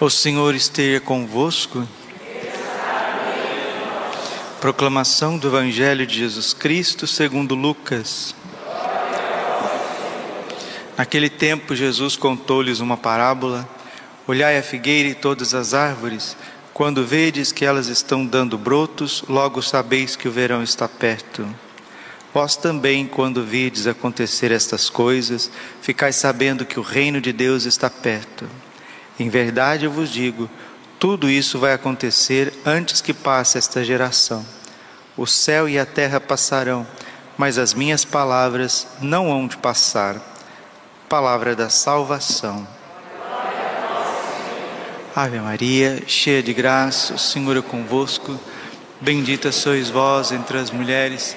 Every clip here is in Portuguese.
O Senhor esteja convosco. Proclamação do Evangelho de Jesus Cristo segundo Lucas. Naquele tempo Jesus contou-lhes uma parábola: Olhai a figueira e todas as árvores, quando vedes que elas estão dando brotos, logo sabeis que o verão está perto. Vós também, quando vides acontecer estas coisas, ficais sabendo que o reino de Deus está perto. Em verdade eu vos digo: tudo isso vai acontecer antes que passe esta geração. O céu e a terra passarão, mas as minhas palavras não hão de passar. Palavra da salvação. Ave Maria, cheia de graça, o Senhor é convosco. Bendita sois vós entre as mulheres.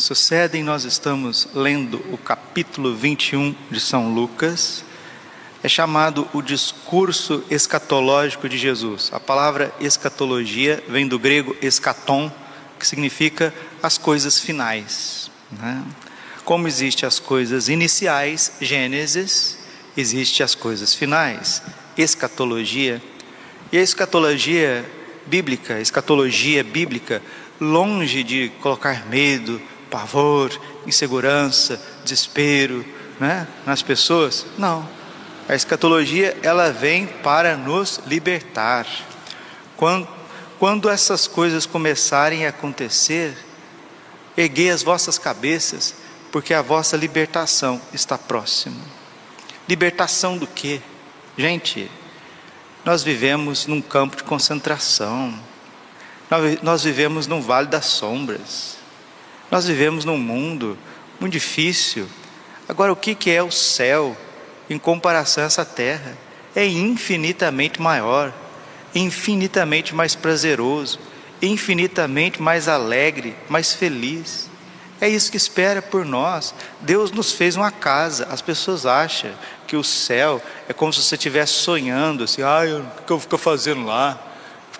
sucedem, nós estamos lendo o capítulo 21 de São Lucas. É chamado o discurso escatológico de Jesus. A palavra escatologia vem do grego escaton, que significa as coisas finais. Né? Como existem as coisas iniciais, Gênesis, existe as coisas finais, escatologia. E a escatologia bíblica, escatologia bíblica, longe de colocar medo, pavor, insegurança, desespero né, nas pessoas. Não. A escatologia ela vem para nos libertar. Quando, quando essas coisas começarem a acontecer, erguei as vossas cabeças, porque a vossa libertação está próxima. Libertação do quê? Gente, nós vivemos num campo de concentração, nós vivemos num vale das sombras. Nós vivemos num mundo muito difícil. Agora, o que é o céu em comparação a essa terra? É infinitamente maior, infinitamente mais prazeroso, infinitamente mais alegre, mais feliz. É isso que espera por nós. Deus nos fez uma casa. As pessoas acham que o céu é como se você estivesse sonhando, assim, ah, o que eu fico fazendo lá?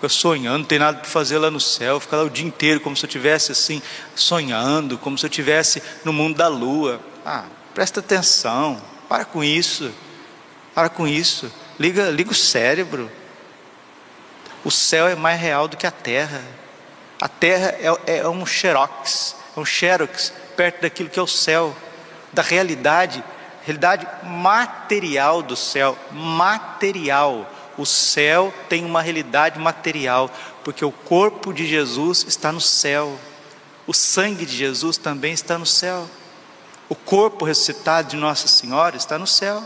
Fica sonhando, não tem nada para fazer lá no céu, fica lá o dia inteiro como se eu estivesse assim, sonhando, como se eu estivesse no mundo da lua. Ah, presta atenção, para com isso, para com isso, liga, liga o cérebro. O céu é mais real do que a terra. A terra é, é um xerox, é um xerox perto daquilo que é o céu, da realidade, realidade material do céu, material o céu tem uma realidade material, porque o corpo de Jesus está no céu, o sangue de Jesus também está no céu, o corpo ressuscitado de Nossa Senhora está no céu,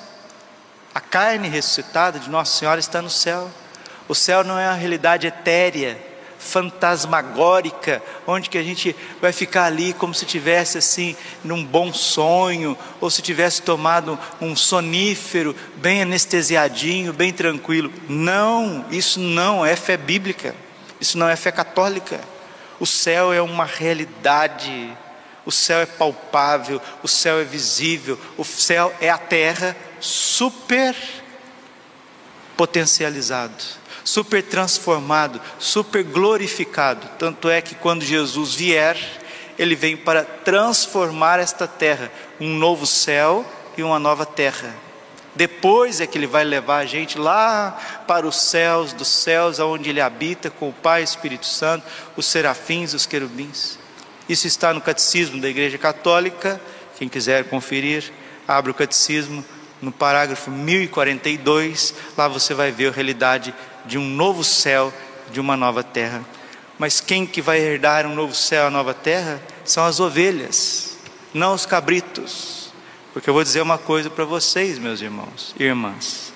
a carne ressuscitada de Nossa Senhora está no céu. O céu não é uma realidade etérea, fantasmagórica, onde que a gente vai ficar ali como se tivesse assim num bom sonho, ou se tivesse tomado um sonífero bem anestesiadinho, bem tranquilo. Não, isso não é fé bíblica. Isso não é fé católica. O céu é uma realidade. O céu é palpável, o céu é visível, o céu é a terra super potencializado super transformado, super glorificado. Tanto é que quando Jesus vier, ele vem para transformar esta terra, um novo céu e uma nova terra. Depois é que ele vai levar a gente lá para os céus dos céus, aonde ele habita com o Pai Espírito Santo, os serafins, os querubins. Isso está no catecismo da Igreja Católica. Quem quiser conferir, abre o catecismo no parágrafo 1042, lá você vai ver a realidade de um novo céu, de uma nova terra. Mas quem que vai herdar um novo céu, a nova terra, são as ovelhas, não os cabritos. Porque eu vou dizer uma coisa para vocês, meus irmãos e irmãs.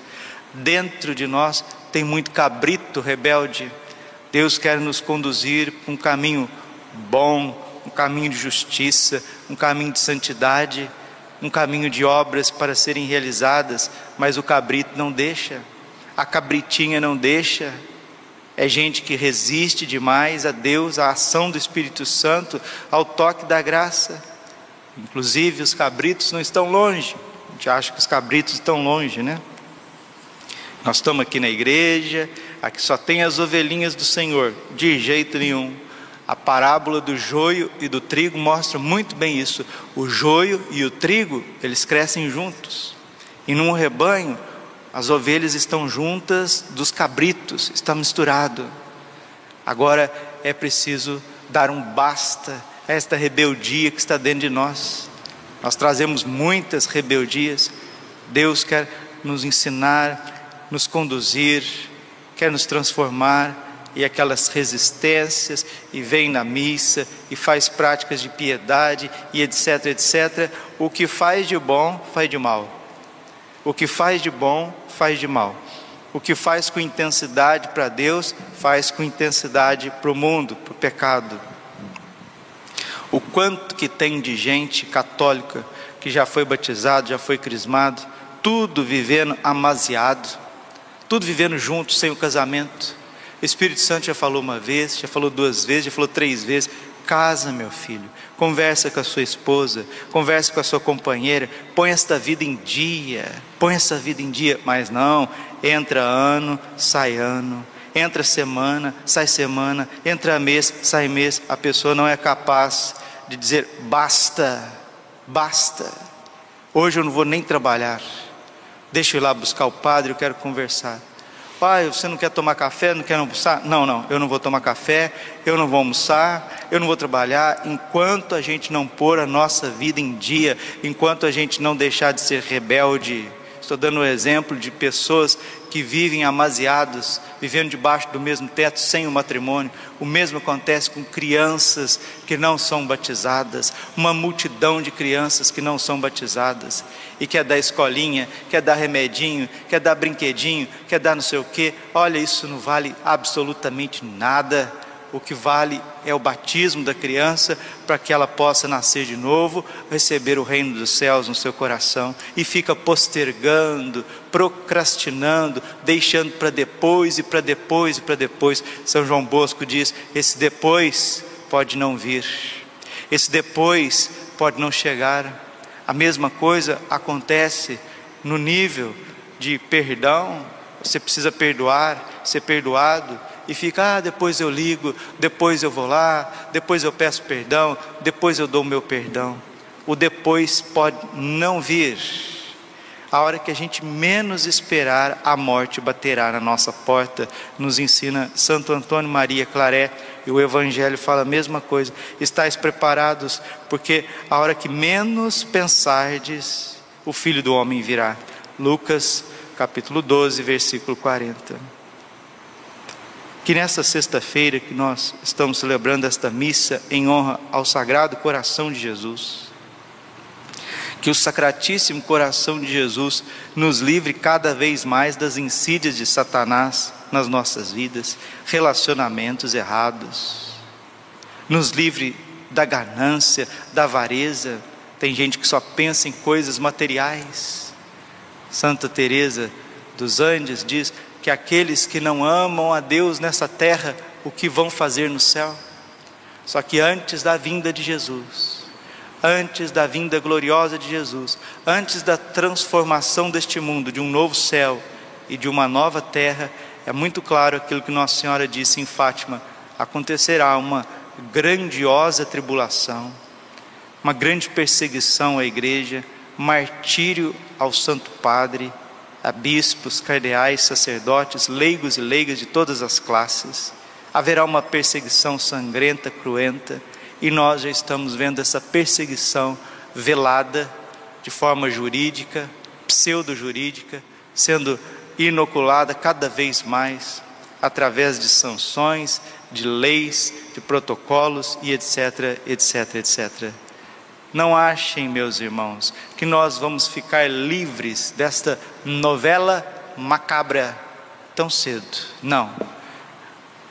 Dentro de nós tem muito cabrito rebelde. Deus quer nos conduzir para um caminho bom, um caminho de justiça, um caminho de santidade, um caminho de obras para serem realizadas, mas o cabrito não deixa a cabritinha não deixa. é gente que resiste demais a Deus, à ação do Espírito Santo, ao toque da graça. Inclusive, os cabritos não estão longe. A gente acha que os cabritos estão longe, né? Nós estamos aqui na igreja, aqui só tem as ovelhinhas do Senhor, de jeito nenhum. A parábola do joio e do trigo mostra muito bem isso. O joio e o trigo, eles crescem juntos. E num rebanho, as ovelhas estão juntas dos cabritos, está misturado. Agora é preciso dar um basta a esta rebeldia que está dentro de nós. Nós trazemos muitas rebeldias. Deus quer nos ensinar, nos conduzir, quer nos transformar e aquelas resistências e vem na missa e faz práticas de piedade e etc, etc. O que faz de bom, faz de mal. O que faz de bom, faz de mal. O que faz com intensidade para Deus, faz com intensidade para o mundo, para o pecado. O quanto que tem de gente católica que já foi batizado, já foi crismado, tudo vivendo amaziado, tudo vivendo junto, sem o casamento. O Espírito Santo já falou uma vez, já falou duas vezes, já falou três vezes. Casa, meu filho, conversa com a sua esposa, conversa com a sua companheira, põe esta vida em dia, põe essa vida em dia, mas não, entra ano, sai ano, entra semana, sai semana, entra mês, sai mês, a pessoa não é capaz de dizer basta, basta, hoje eu não vou nem trabalhar, deixa eu ir lá buscar o padre, eu quero conversar. Pai, você não quer tomar café, não quer almoçar? Não, não, eu não vou tomar café, eu não vou almoçar, eu não vou trabalhar, enquanto a gente não pôr a nossa vida em dia, enquanto a gente não deixar de ser rebelde, Estou dando o um exemplo de pessoas que vivem amaziados, vivendo debaixo do mesmo teto sem o matrimônio. O mesmo acontece com crianças que não são batizadas, uma multidão de crianças que não são batizadas e quer dar escolinha, quer dar remedinho, quer dar brinquedinho, quer dar não sei o quê. Olha, isso não vale absolutamente nada o que vale é o batismo da criança para que ela possa nascer de novo, receber o reino dos céus no seu coração e fica postergando, procrastinando, deixando para depois e para depois e para depois. São João Bosco diz: esse depois pode não vir, esse depois pode não chegar. A mesma coisa acontece no nível de perdão, você precisa perdoar, ser perdoado e fica, ah, depois eu ligo, depois eu vou lá, depois eu peço perdão, depois eu dou o meu perdão. O depois pode não vir. A hora que a gente menos esperar, a morte baterá na nossa porta, nos ensina Santo Antônio Maria Claré, e o Evangelho fala a mesma coisa. Estais preparados, porque a hora que menos pensardes, o Filho do Homem virá. Lucas capítulo 12, versículo 40 que nessa sexta-feira que nós estamos celebrando esta missa em honra ao Sagrado Coração de Jesus, que o Sacratíssimo Coração de Jesus nos livre cada vez mais das insídias de Satanás nas nossas vidas, relacionamentos errados, nos livre da ganância, da avareza. Tem gente que só pensa em coisas materiais. Santa Teresa dos Andes diz: que aqueles que não amam a Deus nessa terra, o que vão fazer no céu? Só que antes da vinda de Jesus, antes da vinda gloriosa de Jesus, antes da transformação deste mundo, de um novo céu e de uma nova terra, é muito claro aquilo que Nossa Senhora disse em Fátima: acontecerá uma grandiosa tribulação, uma grande perseguição à igreja, martírio ao Santo Padre a bispos, cardeais, sacerdotes, leigos e leigas de todas as classes. Haverá uma perseguição sangrenta, cruenta, e nós já estamos vendo essa perseguição velada de forma jurídica, pseudo-jurídica, sendo inoculada cada vez mais através de sanções, de leis, de protocolos e etc, etc, etc. Não achem, meus irmãos, que nós vamos ficar livres desta novela macabra tão cedo. Não.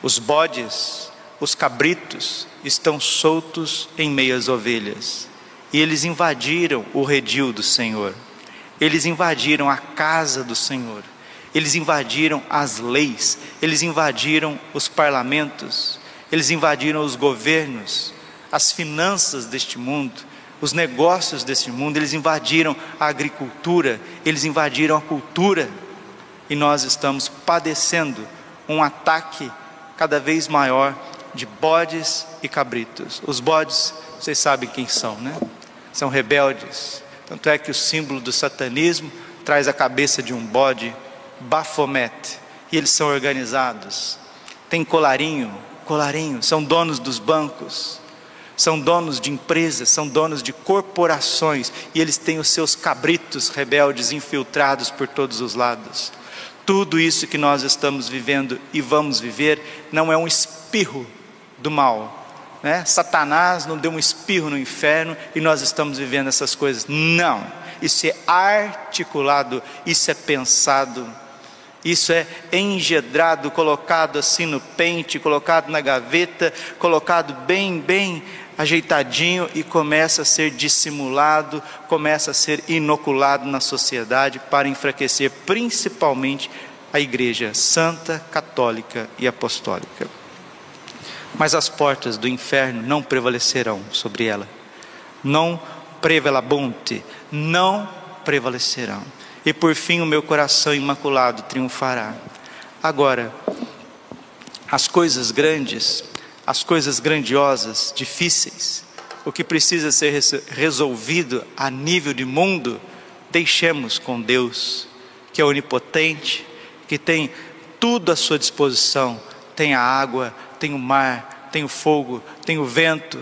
Os bodes, os cabritos estão soltos em meio às ovelhas. E eles invadiram o redil do Senhor. Eles invadiram a casa do Senhor. eles invadiram as leis, eles invadiram os parlamentos, eles invadiram os governos, as finanças deste mundo, os negócios deste mundo, eles invadiram a agricultura, eles invadiram a cultura, e nós estamos padecendo um ataque cada vez maior de bodes e cabritos. Os bodes, vocês sabem quem são, né? São rebeldes. Tanto é que o símbolo do satanismo traz a cabeça de um bode, Baphomet, e eles são organizados. Tem colarinho, colarinho, são donos dos bancos, são donos de empresas, são donos de corporações, e eles têm os seus cabritos rebeldes infiltrados por todos os lados. Tudo isso que nós estamos vivendo e vamos viver não é um espirro do mal. Né? Satanás não deu um espirro no inferno e nós estamos vivendo essas coisas. Não. Isso é articulado, isso é pensado, isso é engedrado, colocado assim no pente, colocado na gaveta, colocado bem, bem ajeitadinho e começa a ser dissimulado, começa a ser inoculado na sociedade para enfraquecer principalmente a igreja santa, católica e apostólica. Mas as portas do inferno não prevalecerão sobre ela. Não prevalabonte, não prevalecerão. E por fim o meu coração imaculado triunfará. Agora, as coisas grandes as coisas grandiosas, difíceis, o que precisa ser resolvido a nível de mundo, deixemos com Deus, que é onipotente, que tem tudo à sua disposição: tem a água, tem o mar, tem o fogo, tem o vento,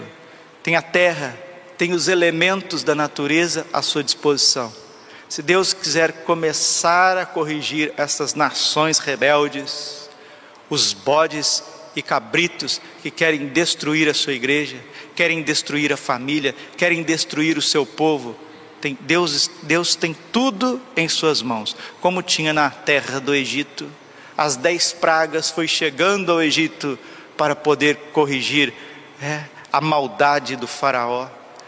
tem a terra, tem os elementos da natureza à sua disposição. Se Deus quiser começar a corrigir essas nações rebeldes, os bodes e cabritos que querem destruir a sua igreja, querem destruir a família, querem destruir o seu povo. Tem, Deus, Deus tem tudo em suas mãos, como tinha na terra do Egito. As dez pragas foi chegando ao Egito para poder corrigir é, a maldade do faraó,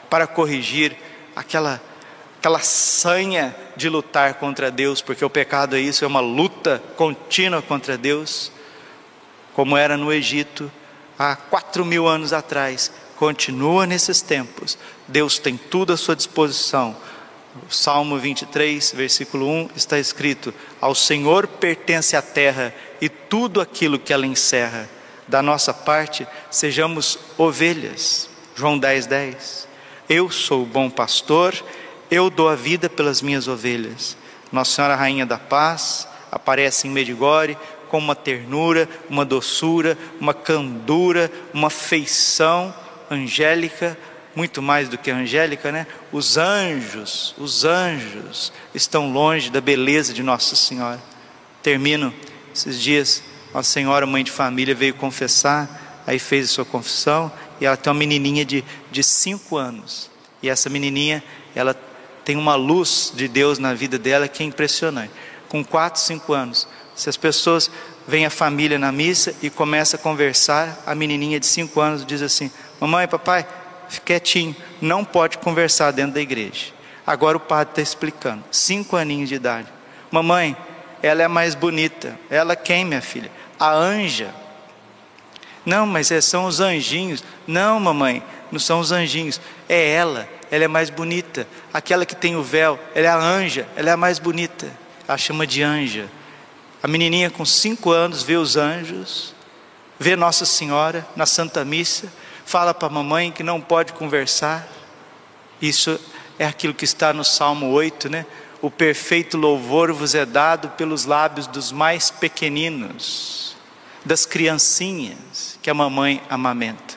para corrigir aquela aquela sanha de lutar contra Deus, porque o pecado é isso, é uma luta contínua contra Deus como era no Egito há quatro mil anos atrás, continua nesses tempos. Deus tem tudo à sua disposição. O Salmo 23, versículo 1 está escrito: Ao Senhor pertence a terra e tudo aquilo que ela encerra. Da nossa parte, sejamos ovelhas. João 10, 10. Eu sou o bom pastor, eu dou a vida pelas minhas ovelhas. Nossa Senhora Rainha da Paz aparece em Medigore com uma ternura, uma doçura, uma candura, uma feição angélica, muito mais do que angélica, né? Os anjos, os anjos estão longe da beleza de Nossa Senhora. Termino esses dias, Nossa Senhora, mãe de família, veio confessar, aí fez a sua confissão, e ela tem uma menininha de, de cinco anos. E essa menininha, ela tem uma luz de Deus na vida dela que é impressionante. Com quatro, cinco anos, se as pessoas vêm a família na missa e começa a conversar, a menininha de 5 anos diz assim: Mamãe, papai, fique quietinho, não pode conversar dentro da igreja. Agora o padre está explicando, cinco aninhos de idade. Mamãe, ela é mais bonita. Ela quem, minha filha? A anja. Não, mas é, são os anjinhos. Não, mamãe, não são os anjinhos. É ela, ela é mais bonita. Aquela que tem o véu, ela é a anja, ela é a mais bonita. Ela chama de anja. A menininha com cinco anos vê os anjos, vê Nossa Senhora na Santa Missa, fala para a mamãe que não pode conversar. Isso é aquilo que está no Salmo 8, né? O perfeito louvor vos é dado pelos lábios dos mais pequeninos, das criancinhas que a mamãe amamenta.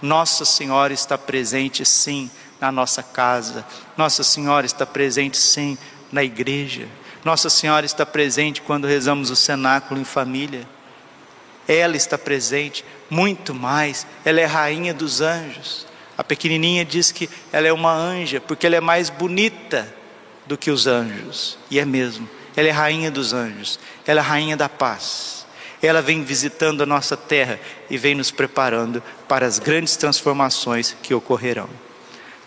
Nossa Senhora está presente sim na nossa casa, Nossa Senhora está presente sim na igreja. Nossa Senhora está presente quando rezamos o cenáculo em família. Ela está presente, muito mais. Ela é rainha dos anjos. A pequenininha diz que ela é uma anja, porque ela é mais bonita do que os anjos. E é mesmo. Ela é rainha dos anjos. Ela é rainha da paz. Ela vem visitando a nossa terra e vem nos preparando para as grandes transformações que ocorrerão.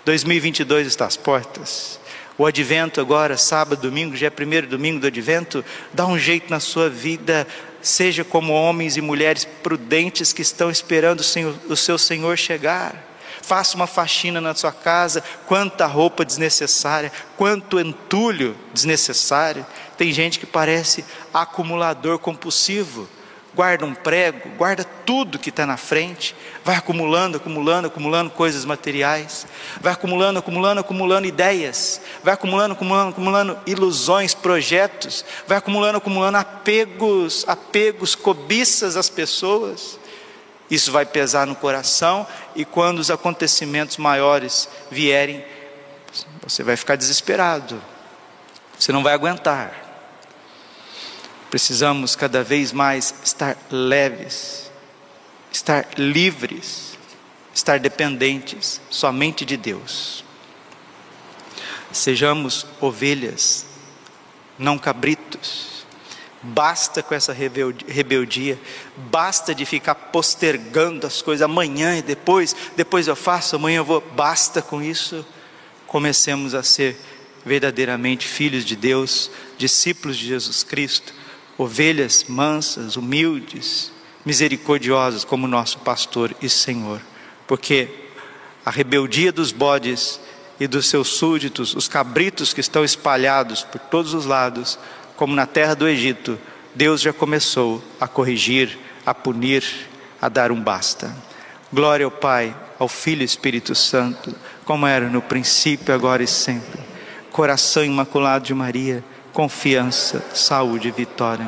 2022 está às portas. O advento agora, sábado, domingo, já é primeiro domingo do advento, dá um jeito na sua vida, seja como homens e mulheres prudentes que estão esperando o, Senhor, o seu Senhor chegar. Faça uma faxina na sua casa, quanta roupa desnecessária, quanto entulho desnecessário. Tem gente que parece acumulador compulsivo guarda um prego, guarda tudo que está na frente, vai acumulando, acumulando, acumulando coisas materiais, vai acumulando, acumulando, acumulando ideias, vai acumulando, acumulando, acumulando ilusões, projetos, vai acumulando, acumulando apegos, apegos, cobiças às pessoas. Isso vai pesar no coração e quando os acontecimentos maiores vierem, você vai ficar desesperado, você não vai aguentar. Precisamos cada vez mais estar leves, estar livres, estar dependentes somente de Deus. Sejamos ovelhas, não cabritos. Basta com essa rebeldia, basta de ficar postergando as coisas amanhã e depois, depois eu faço, amanhã eu vou. Basta com isso. Comecemos a ser verdadeiramente filhos de Deus, discípulos de Jesus Cristo ovelhas mansas, humildes, misericordiosas, como nosso pastor e Senhor, porque a rebeldia dos bodes e dos seus súditos, os cabritos que estão espalhados por todos os lados, como na terra do Egito, Deus já começou a corrigir, a punir, a dar um basta. Glória ao Pai, ao Filho e Espírito Santo, como era no princípio, agora e sempre. Coração imaculado de Maria confiança, saúde e vitória.